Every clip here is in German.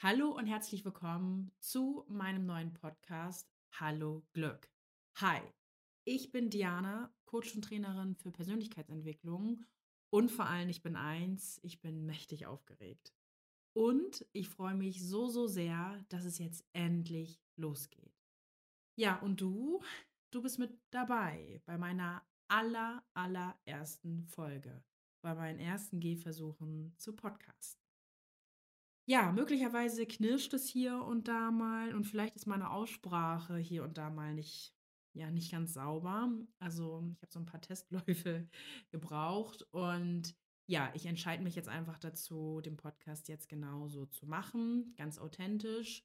Hallo und herzlich willkommen zu meinem neuen Podcast Hallo Glück. Hi, ich bin Diana, Coach und Trainerin für Persönlichkeitsentwicklung und vor allem ich bin eins, ich bin mächtig aufgeregt. Und ich freue mich so, so sehr, dass es jetzt endlich losgeht. Ja, und du, du bist mit dabei bei meiner aller, allerersten Folge, bei meinen ersten Gehversuchen zu Podcasten. Ja, möglicherweise knirscht es hier und da mal und vielleicht ist meine Aussprache hier und da mal nicht, ja, nicht ganz sauber. Also ich habe so ein paar Testläufe gebraucht und ja, ich entscheide mich jetzt einfach dazu, den Podcast jetzt genauso zu machen, ganz authentisch.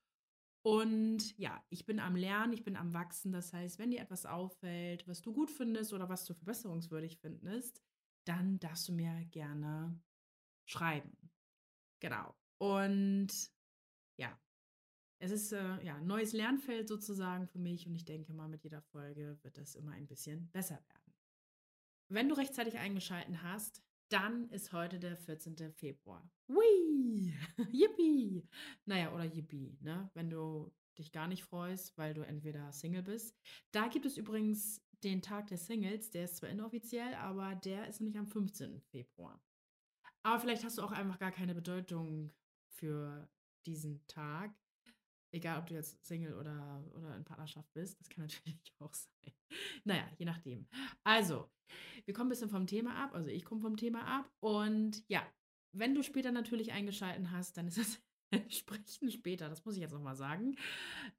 Und ja, ich bin am Lernen, ich bin am Wachsen. Das heißt, wenn dir etwas auffällt, was du gut findest oder was du verbesserungswürdig findest, dann darfst du mir gerne schreiben. Genau. Und ja, es ist äh, ja ein neues Lernfeld sozusagen für mich und ich denke mal, mit jeder Folge wird das immer ein bisschen besser werden. Wenn du rechtzeitig eingeschalten hast, dann ist heute der 14. Februar. Hui! Yippie! Naja, oder Yippie, ne? Wenn du dich gar nicht freust, weil du entweder Single bist. Da gibt es übrigens den Tag der Singles, der ist zwar inoffiziell, aber der ist nämlich am 15. Februar. Aber vielleicht hast du auch einfach gar keine Bedeutung für diesen Tag. Egal, ob du jetzt Single oder, oder in Partnerschaft bist, das kann natürlich auch sein. Naja, je nachdem. Also, wir kommen ein bisschen vom Thema ab, also ich komme vom Thema ab. Und ja, wenn du später natürlich eingeschalten hast, dann ist es entsprechend später, das muss ich jetzt nochmal sagen,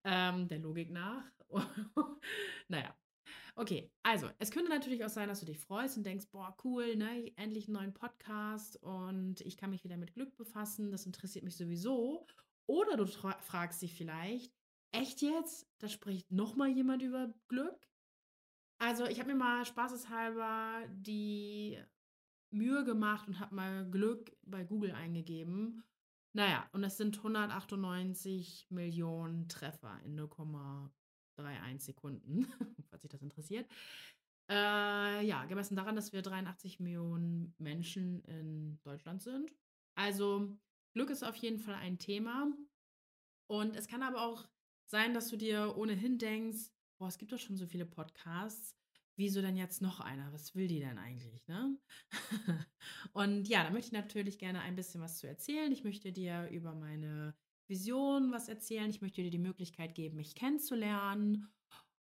ähm, der Logik nach. naja, Okay, also es könnte natürlich auch sein, dass du dich freust und denkst, boah, cool, ne, endlich einen neuen Podcast und ich kann mich wieder mit Glück befassen, das interessiert mich sowieso. Oder du fragst dich vielleicht, echt jetzt? Da spricht nochmal jemand über Glück? Also ich habe mir mal spaßeshalber die Mühe gemacht und habe mal Glück bei Google eingegeben. Naja, und das sind 198 Millionen Treffer in 0,5 3,1 Sekunden, falls sich das interessiert. Äh, ja, gemessen daran, dass wir 83 Millionen Menschen in Deutschland sind. Also Glück ist auf jeden Fall ein Thema. Und es kann aber auch sein, dass du dir ohnehin denkst, boah, es gibt doch schon so viele Podcasts. Wieso denn jetzt noch einer? Was will die denn eigentlich, ne? und ja, da möchte ich natürlich gerne ein bisschen was zu erzählen. Ich möchte dir über meine Vision was erzählen. Ich möchte dir die Möglichkeit geben, mich kennenzulernen.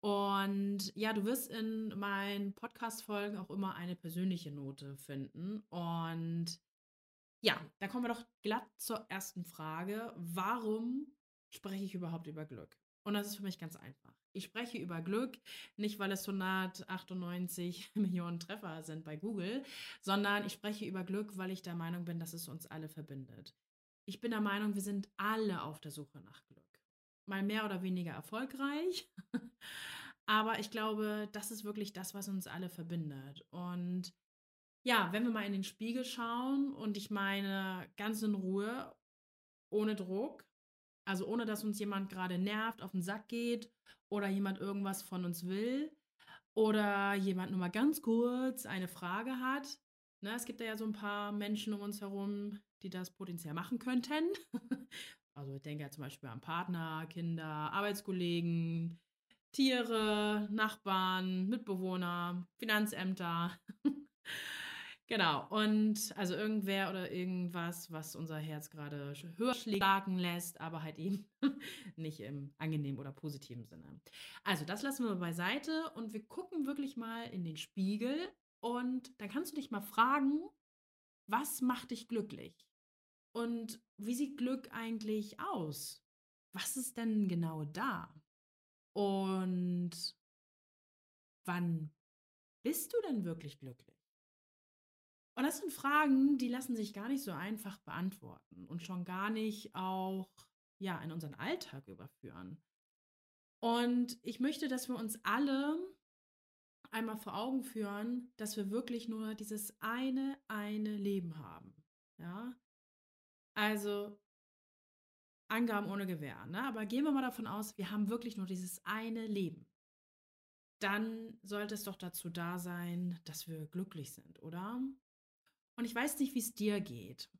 Und ja, du wirst in meinen Podcast-Folgen auch immer eine persönliche Note finden. Und ja, da kommen wir doch glatt zur ersten Frage. Warum spreche ich überhaupt über Glück? Und das ist für mich ganz einfach. Ich spreche über Glück, nicht weil es 198 Millionen Treffer sind bei Google, sondern ich spreche über Glück, weil ich der Meinung bin, dass es uns alle verbindet ich bin der Meinung, wir sind alle auf der Suche nach Glück. Mal mehr oder weniger erfolgreich. Aber ich glaube, das ist wirklich das, was uns alle verbindet. Und ja, wenn wir mal in den Spiegel schauen und ich meine ganz in Ruhe, ohne Druck, also ohne dass uns jemand gerade nervt, auf den Sack geht oder jemand irgendwas von uns will oder jemand nur mal ganz kurz eine Frage hat. Ne, es gibt ja so ein paar Menschen um uns herum, die das potenziell machen könnten. Also ich denke ja zum Beispiel an Partner, Kinder, Arbeitskollegen, Tiere, Nachbarn, Mitbewohner, Finanzämter. genau. Und also irgendwer oder irgendwas, was unser Herz gerade höher schlagen lässt, aber halt eben nicht im angenehmen oder positiven Sinne. Also das lassen wir beiseite und wir gucken wirklich mal in den Spiegel und dann kannst du dich mal fragen, was macht dich glücklich? Und wie sieht Glück eigentlich aus? Was ist denn genau da? Und wann bist du denn wirklich glücklich? Und das sind Fragen, die lassen sich gar nicht so einfach beantworten und schon gar nicht auch ja in unseren Alltag überführen. Und ich möchte, dass wir uns alle einmal vor Augen führen, dass wir wirklich nur dieses eine eine Leben haben. Ja? Also Angaben ohne Gewähr, ne? Aber gehen wir mal davon aus, wir haben wirklich nur dieses eine Leben. Dann sollte es doch dazu da sein, dass wir glücklich sind, oder? Und ich weiß nicht, wie es dir geht.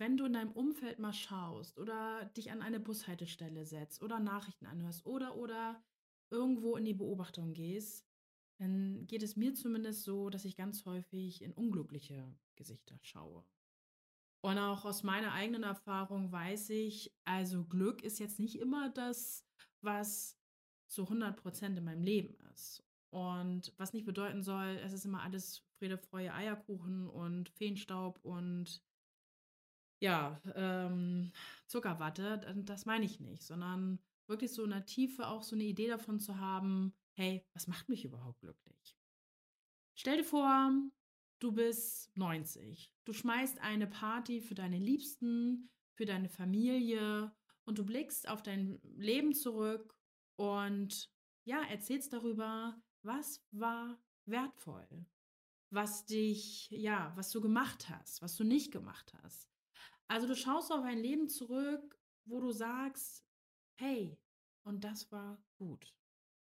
wenn du in deinem Umfeld mal schaust oder dich an eine Bushaltestelle setzt oder Nachrichten anhörst oder oder irgendwo in die Beobachtung gehst, dann geht es mir zumindest so, dass ich ganz häufig in unglückliche Gesichter schaue. Und auch aus meiner eigenen Erfahrung weiß ich, also Glück ist jetzt nicht immer das, was zu 100% in meinem Leben ist. Und was nicht bedeuten soll, es ist immer alles Friede, Freude, Eierkuchen und Feenstaub und ja, ähm, Zuckerwatte. Das meine ich nicht, sondern wirklich so in der Tiefe auch so eine Idee davon zu haben, hey, was macht mich überhaupt glücklich? Stell dir vor, du bist 90. Du schmeißt eine Party für deine Liebsten, für deine Familie und du blickst auf dein Leben zurück und ja, erzählst darüber, was war wertvoll, was dich, ja, was du gemacht hast, was du nicht gemacht hast. Also du schaust auf ein Leben zurück, wo du sagst, hey, und das war gut.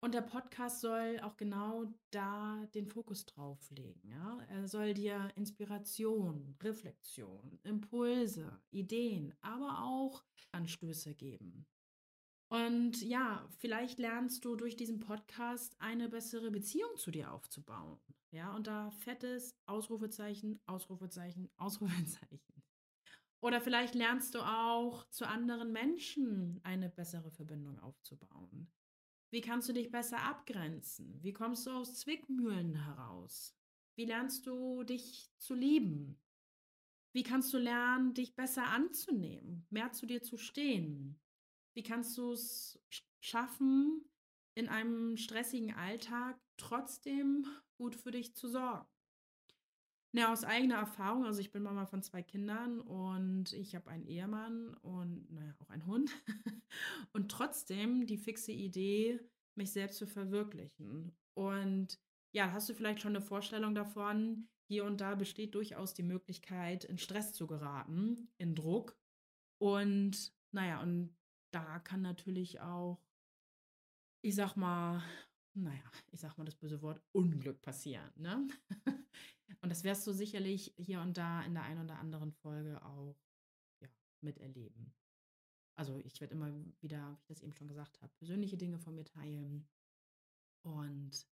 Und der Podcast soll auch genau da den Fokus drauf legen. Ja? Er soll dir Inspiration, Reflexion, Impulse, Ideen, aber auch Anstöße geben. Und ja, vielleicht lernst du durch diesen Podcast eine bessere Beziehung zu dir aufzubauen. Ja, und da fettes Ausrufezeichen, Ausrufezeichen, Ausrufezeichen. Oder vielleicht lernst du auch zu anderen Menschen eine bessere Verbindung aufzubauen. Wie kannst du dich besser abgrenzen? Wie kommst du aus Zwickmühlen heraus? Wie lernst du dich zu lieben? Wie kannst du lernen, dich besser anzunehmen, mehr zu dir zu stehen? Wie kannst du es schaffen, in einem stressigen Alltag trotzdem gut für dich zu sorgen? Ja, aus eigener Erfahrung, also ich bin Mama von zwei Kindern und ich habe einen Ehemann und naja, auch einen Hund. und trotzdem die fixe Idee, mich selbst zu verwirklichen. Und ja, hast du vielleicht schon eine Vorstellung davon, hier und da besteht durchaus die Möglichkeit, in Stress zu geraten, in Druck. Und naja, und da kann natürlich auch, ich sag mal, naja, ich sag mal das böse Wort, Unglück passieren. Ne? Und das wirst du sicherlich hier und da in der einen oder anderen Folge auch ja, miterleben. Also ich werde immer wieder, wie ich das eben schon gesagt habe, persönliche Dinge von mir teilen. Und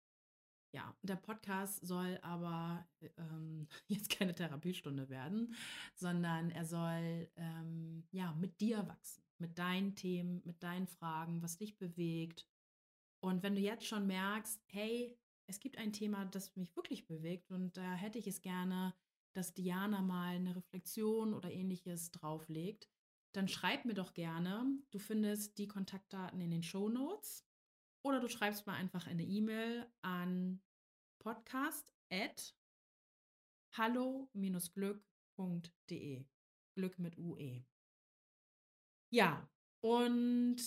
ja, der Podcast soll aber ähm, jetzt keine Therapiestunde werden, sondern er soll ähm, ja mit dir wachsen, mit deinen Themen, mit deinen Fragen, was dich bewegt. Und wenn du jetzt schon merkst, hey, es gibt ein Thema, das mich wirklich bewegt und da hätte ich es gerne, dass Diana mal eine Reflexion oder ähnliches drauflegt, dann schreib mir doch gerne. Du findest die Kontaktdaten in den Show Notes oder du schreibst mir einfach eine E-Mail an podcast at hallo-glück.de. Glück mit UE. Ja, und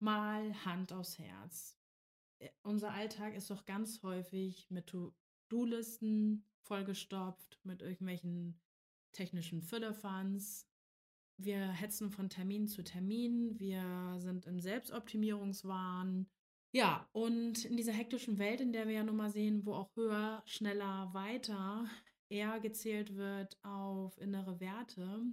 mal Hand aufs Herz. Äh, unser Alltag ist doch ganz häufig mit To-Do-Listen vollgestopft, mit irgendwelchen technischen Füllefanz. Wir hetzen von Termin zu Termin. Wir sind im Selbstoptimierungswahn. Ja, und in dieser hektischen Welt, in der wir ja nun mal sehen, wo auch höher, schneller, weiter eher gezählt wird auf innere Werte,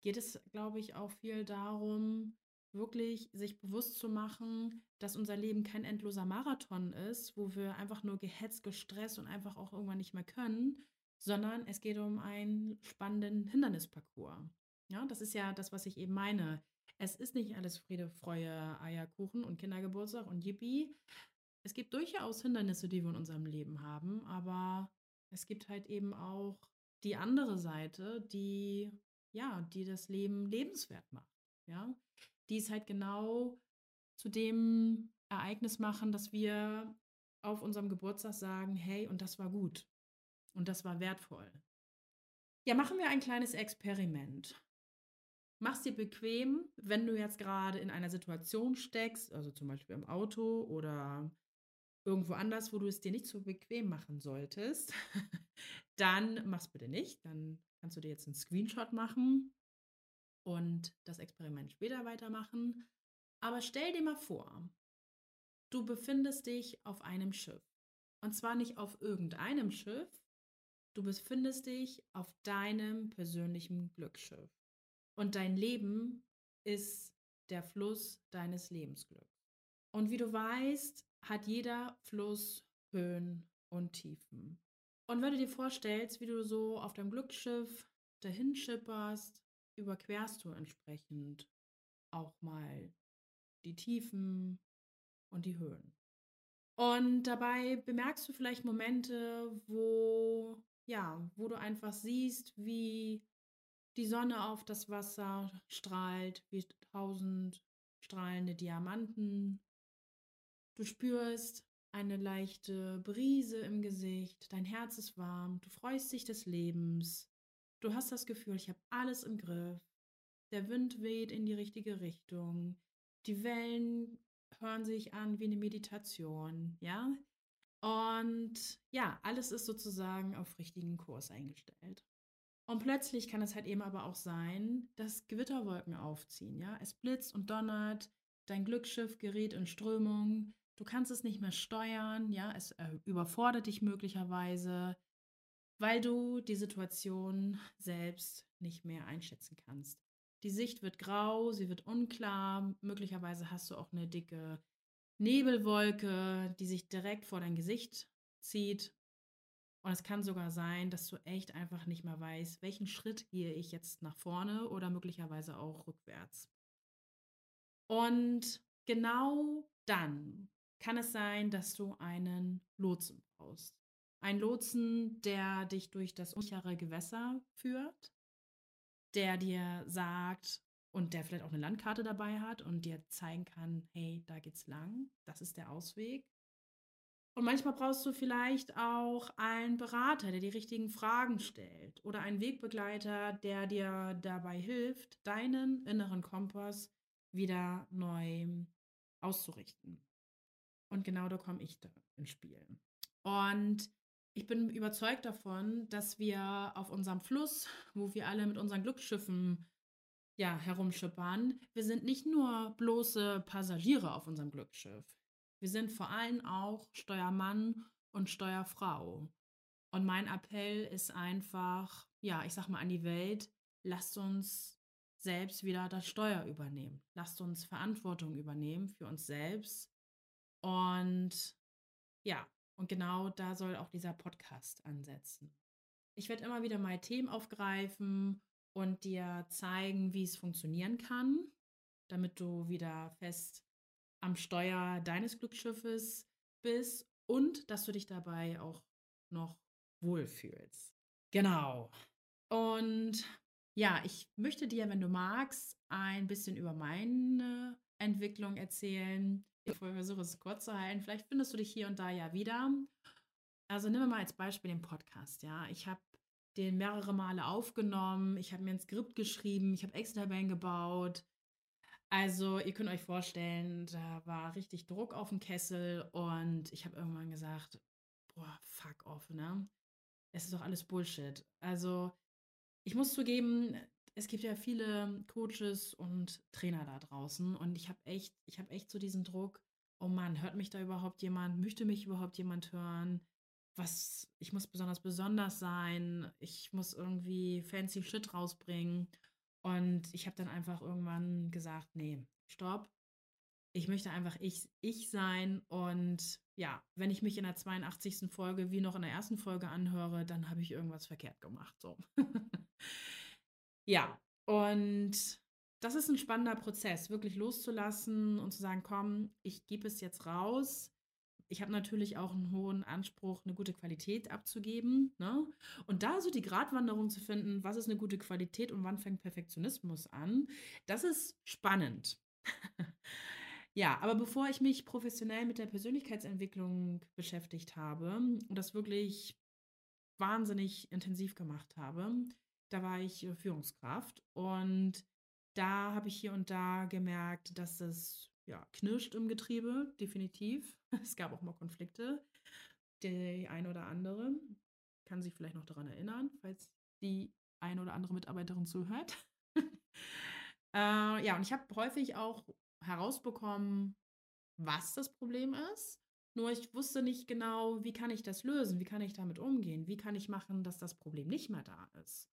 geht es, glaube ich, auch viel darum, wirklich sich bewusst zu machen, dass unser Leben kein endloser Marathon ist, wo wir einfach nur gehetzt, gestresst und einfach auch irgendwann nicht mehr können, sondern es geht um einen spannenden Hindernisparcours. Ja, das ist ja das, was ich eben meine. Es ist nicht alles Friede, Freude, Eierkuchen und Kindergeburtstag und Yippie. Es gibt durchaus Hindernisse, die wir in unserem Leben haben, aber es gibt halt eben auch die andere Seite, die ja, die das Leben lebenswert macht. Ja, die es halt genau zu dem Ereignis machen, dass wir auf unserem Geburtstag sagen, hey, und das war gut und das war wertvoll. Ja, machen wir ein kleines Experiment. Mach's dir bequem, wenn du jetzt gerade in einer Situation steckst, also zum Beispiel im Auto oder irgendwo anders, wo du es dir nicht so bequem machen solltest, dann mach's bitte nicht. Dann kannst du dir jetzt einen Screenshot machen und das Experiment später weitermachen. Aber stell dir mal vor, du befindest dich auf einem Schiff. Und zwar nicht auf irgendeinem Schiff, Du befindest dich auf deinem persönlichen Glücksschiff. Und dein Leben ist der Fluss deines Lebensglücks. Und wie du weißt, hat jeder Fluss Höhen und Tiefen. Und wenn du dir vorstellst, wie du so auf deinem Glücksschiff dahin schipperst, überquerst du entsprechend auch mal die Tiefen und die Höhen. Und dabei bemerkst du vielleicht Momente, wo ja, wo du einfach siehst, wie die Sonne auf das Wasser strahlt, wie tausend strahlende Diamanten. Du spürst eine leichte Brise im Gesicht, dein Herz ist warm, du freust dich des Lebens. Du hast das Gefühl, ich habe alles im Griff. Der Wind weht in die richtige Richtung. Die Wellen hören sich an wie eine Meditation, ja? Und ja, alles ist sozusagen auf richtigen Kurs eingestellt. Und plötzlich kann es halt eben aber auch sein, dass Gewitterwolken aufziehen, ja? Es blitzt und donnert, dein Glücksschiff gerät in Strömung, du kannst es nicht mehr steuern, ja? Es äh, überfordert dich möglicherweise, weil du die Situation selbst nicht mehr einschätzen kannst. Die Sicht wird grau, sie wird unklar, möglicherweise hast du auch eine dicke Nebelwolke, die sich direkt vor dein Gesicht zieht. Und es kann sogar sein, dass du echt einfach nicht mehr weißt, welchen Schritt gehe ich jetzt nach vorne oder möglicherweise auch rückwärts. Und genau dann kann es sein, dass du einen Lotsen brauchst. Ein Lotsen, der dich durch das unsichere Gewässer führt, der dir sagt, und der vielleicht auch eine Landkarte dabei hat und dir zeigen kann, hey, da geht's lang, das ist der Ausweg. Und manchmal brauchst du vielleicht auch einen Berater, der die richtigen Fragen stellt oder einen Wegbegleiter, der dir dabei hilft, deinen inneren Kompass wieder neu auszurichten. Und genau da komme ich da ins Spiel. Und ich bin überzeugt davon, dass wir auf unserem Fluss, wo wir alle mit unseren Glücksschiffen ja, herumschippern. Wir sind nicht nur bloße Passagiere auf unserem Glücksschiff. Wir sind vor allem auch Steuermann und Steuerfrau. Und mein Appell ist einfach, ja, ich sag mal an die Welt, lasst uns selbst wieder das Steuer übernehmen. Lasst uns Verantwortung übernehmen für uns selbst. Und ja, und genau da soll auch dieser Podcast ansetzen. Ich werde immer wieder mal Themen aufgreifen und dir zeigen, wie es funktionieren kann, damit du wieder fest am Steuer deines Glücksschiffes bist und dass du dich dabei auch noch wohlfühlst. Genau. Und ja, ich möchte dir, wenn du magst, ein bisschen über meine Entwicklung erzählen. Ich versuche es kurz zu halten. Vielleicht findest du dich hier und da ja wieder. Also nimm mal als Beispiel den Podcast. Ja, ich habe den mehrere Male aufgenommen. Ich habe mir ein Skript geschrieben, ich habe Excel-Tabellen gebaut. Also ihr könnt euch vorstellen, da war richtig Druck auf dem Kessel und ich habe irgendwann gesagt, boah, fuck off, ne? Es ist doch alles Bullshit. Also ich muss zugeben, es gibt ja viele Coaches und Trainer da draußen und ich habe echt, ich habe echt so diesen Druck, oh Mann, hört mich da überhaupt jemand? Möchte mich überhaupt jemand hören? was, ich muss besonders besonders sein, ich muss irgendwie fancy Shit rausbringen. Und ich habe dann einfach irgendwann gesagt, nee, stopp. Ich möchte einfach ich, ich sein. Und ja, wenn ich mich in der 82. Folge wie noch in der ersten Folge anhöre, dann habe ich irgendwas verkehrt gemacht. So. ja, und das ist ein spannender Prozess, wirklich loszulassen und zu sagen, komm, ich gebe es jetzt raus ich habe natürlich auch einen hohen Anspruch, eine gute Qualität abzugeben. Ne? Und da so die Gratwanderung zu finden, was ist eine gute Qualität und wann fängt Perfektionismus an, das ist spannend. ja, aber bevor ich mich professionell mit der Persönlichkeitsentwicklung beschäftigt habe und das wirklich wahnsinnig intensiv gemacht habe, da war ich äh, Führungskraft und da habe ich hier und da gemerkt, dass es ja, knirscht im Getriebe, definitiv. Es gab auch mal Konflikte. Die eine oder andere kann sich vielleicht noch daran erinnern, falls die eine oder andere Mitarbeiterin zuhört. äh, ja, und ich habe häufig auch herausbekommen, was das Problem ist Nur ich wusste nicht genau, wie kann ich das lösen? Wie kann ich damit umgehen? Wie kann ich machen, dass das Problem nicht mehr da ist?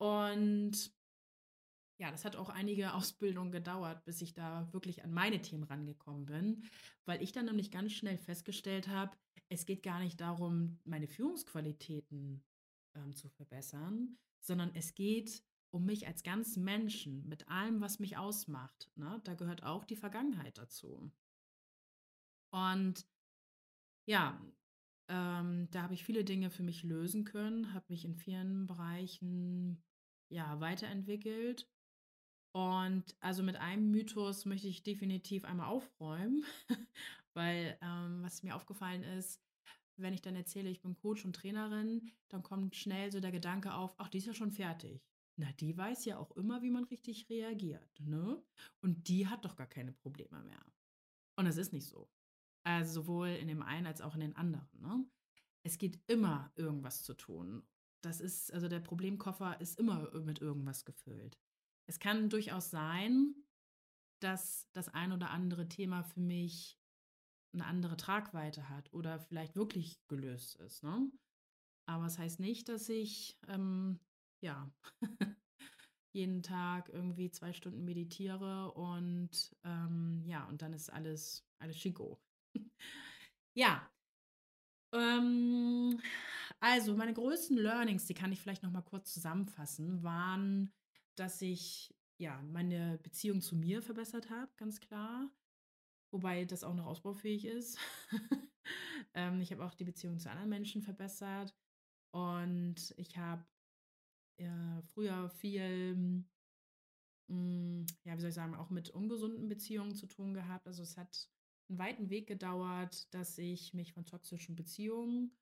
Und ja, das hat auch einige Ausbildungen gedauert, bis ich da wirklich an meine Themen rangekommen bin, weil ich dann nämlich ganz schnell festgestellt habe, es geht gar nicht darum, meine Führungsqualitäten ähm, zu verbessern, sondern es geht um mich als ganz Menschen mit allem, was mich ausmacht. Ne? Da gehört auch die Vergangenheit dazu. Und ja, ähm, da habe ich viele Dinge für mich lösen können, habe mich in vielen Bereichen ja weiterentwickelt. Und also mit einem Mythos möchte ich definitiv einmal aufräumen, weil ähm, was mir aufgefallen ist, wenn ich dann erzähle, ich bin Coach und Trainerin, dann kommt schnell so der Gedanke auf, ach, die ist ja schon fertig. Na, die weiß ja auch immer, wie man richtig reagiert, ne? Und die hat doch gar keine Probleme mehr. Und es ist nicht so. Also sowohl in dem einen als auch in den anderen. Ne? Es geht immer irgendwas zu tun. Das ist, also der Problemkoffer ist immer mit irgendwas gefüllt. Es kann durchaus sein, dass das ein oder andere Thema für mich eine andere Tragweite hat oder vielleicht wirklich gelöst ist. Ne? Aber es das heißt nicht, dass ich ähm, ja jeden Tag irgendwie zwei Stunden meditiere und ähm, ja, und dann ist alles, alles Chico. ja. Ähm, also, meine größten Learnings, die kann ich vielleicht noch mal kurz zusammenfassen, waren, dass ich ja meine Beziehung zu mir verbessert habe, ganz klar. Wobei das auch noch ausbaufähig ist. ähm, ich habe auch die Beziehung zu anderen Menschen verbessert. Und ich habe äh, früher viel, mh, mm, ja, wie soll ich sagen, auch mit ungesunden Beziehungen zu tun gehabt. Also es hat einen weiten Weg gedauert, dass ich mich von toxischen Beziehungen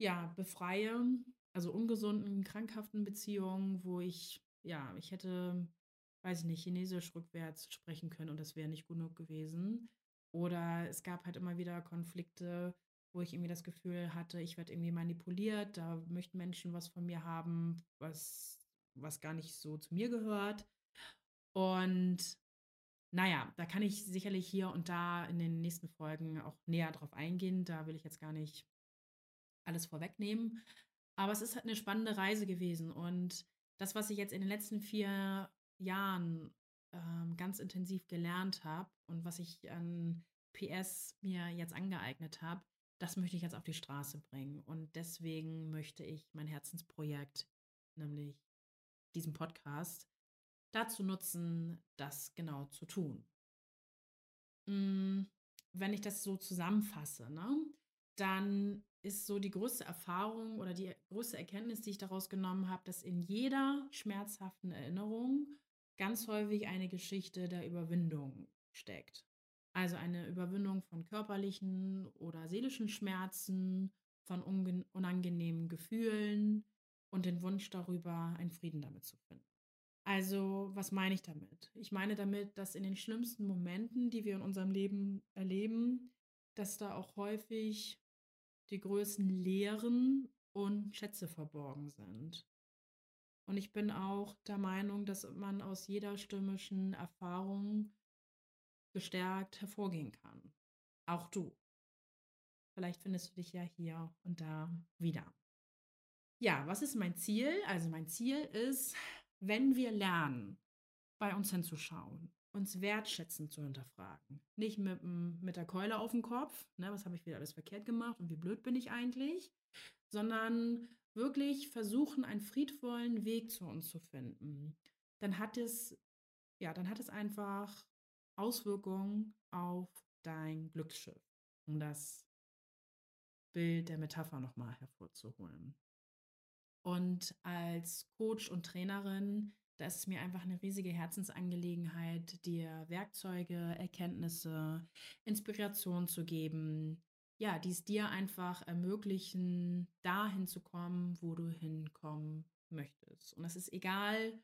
ja befreie, also ungesunden, krankhaften Beziehungen, wo ich ja, ich hätte, weiß ich nicht, Chinesisch rückwärts sprechen können und das wäre nicht genug gewesen. Oder es gab halt immer wieder Konflikte, wo ich irgendwie das Gefühl hatte, ich werde irgendwie manipuliert, da möchten Menschen was von mir haben, was, was gar nicht so zu mir gehört. Und naja, da kann ich sicherlich hier und da in den nächsten Folgen auch näher drauf eingehen. Da will ich jetzt gar nicht alles vorwegnehmen. Aber es ist halt eine spannende Reise gewesen. Und das, was ich jetzt in den letzten vier Jahren ähm, ganz intensiv gelernt habe und was ich an PS mir jetzt angeeignet habe, das möchte ich jetzt auf die Straße bringen. Und deswegen möchte ich mein Herzensprojekt, nämlich diesen Podcast, dazu nutzen, das genau zu tun. Mm, wenn ich das so zusammenfasse, ne, dann ist so die größte Erfahrung oder die größte Erkenntnis, die ich daraus genommen habe, dass in jeder schmerzhaften Erinnerung ganz häufig eine Geschichte der Überwindung steckt. Also eine Überwindung von körperlichen oder seelischen Schmerzen, von unangenehmen Gefühlen und den Wunsch darüber, einen Frieden damit zu finden. Also, was meine ich damit? Ich meine damit, dass in den schlimmsten Momenten, die wir in unserem Leben erleben, dass da auch häufig die größten Lehren und Schätze verborgen sind. Und ich bin auch der Meinung, dass man aus jeder stürmischen Erfahrung gestärkt hervorgehen kann. Auch du. Vielleicht findest du dich ja hier und da wieder. Ja, was ist mein Ziel? Also mein Ziel ist, wenn wir lernen, bei uns hinzuschauen, uns wertschätzend zu hinterfragen, nicht mit, mit der Keule auf dem Kopf, ne, was habe ich wieder alles verkehrt gemacht und wie blöd bin ich eigentlich, sondern wirklich versuchen, einen friedvollen Weg zu uns zu finden, dann hat es, ja, dann hat es einfach Auswirkungen auf dein Glücksschiff, um das Bild der Metapher nochmal hervorzuholen. Und als Coach und Trainerin, da ist es mir einfach eine riesige Herzensangelegenheit, dir Werkzeuge, Erkenntnisse, Inspiration zu geben, ja, die es dir einfach ermöglichen, dahin zu kommen, wo du hinkommen möchtest. Und es ist egal,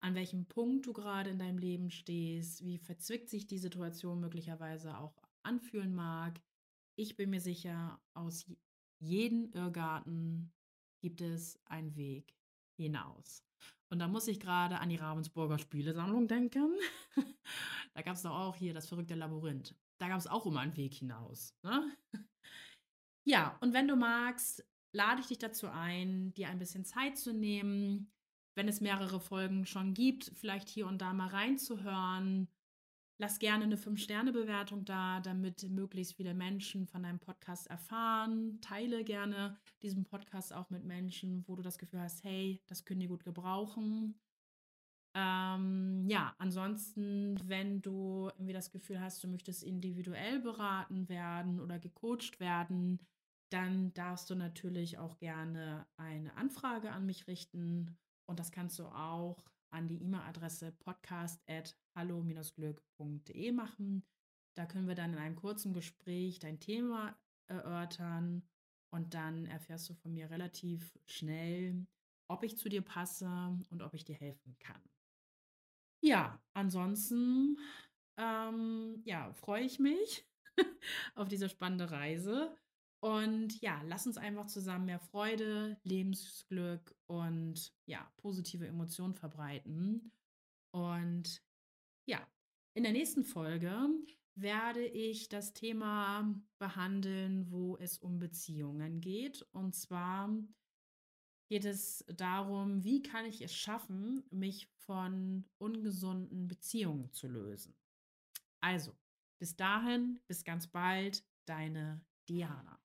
an welchem Punkt du gerade in deinem Leben stehst, wie verzwickt sich die Situation möglicherweise auch anfühlen mag. Ich bin mir sicher, aus jedem Irrgarten gibt es einen Weg hinaus. Und da muss ich gerade an die Ravensburger Spielesammlung denken. Da gab's doch auch hier das verrückte Labyrinth. Da gab's auch immer 'n Weg hinaus, ne? Ja, und wenn du magst, lade ich dich dazu ein, dir ein bisschen Zeit zu nehmen, wenn es mehrere Folgen schon gibt, vielleicht hier und da mal reinzuhören. Lass gerne 'ne Fünf-Sterne-Bewertung da, damit möglichst viele Menschen von deinem Podcast erfahren. Teile gerne diesen Podcast auch mit Menschen, wo du das Gefühl hast: „Hey, das können die gut gebrauchen.“ Ähm, ja, ansonsten, wenn du irgendwie das Gefühl hast, du möchtest individuell beraten werden oder gecoacht werden, dann darfst du natürlich auch gerne eine Anfrage an mich richten und das kannst du auch an die E-Mail-Adresse podcast@hallo-glück.de machen. Da können wir dann in einem kurzen Gespräch dein Thema erörtern und dann erfährst du von mir relativ schnell, ob ich zu dir passe und ob ich dir helfen kann. Ja, ansonsten, ähm, ja, freue ich mich auf diese spannende Reise. Und ja, lass uns einfach zusammen mehr Freude, Lebensglück und ja, positive Emotionen verbreiten. Und ja, in der nächsten Folge werde ich das Thema behandeln, wo es um Beziehungen geht. Und zwar geht es darum, wie kann ich es schaffen, mich von ungesunden Beziehungen zu lösen. Also, bis dahin, bis ganz bald, deine Diana.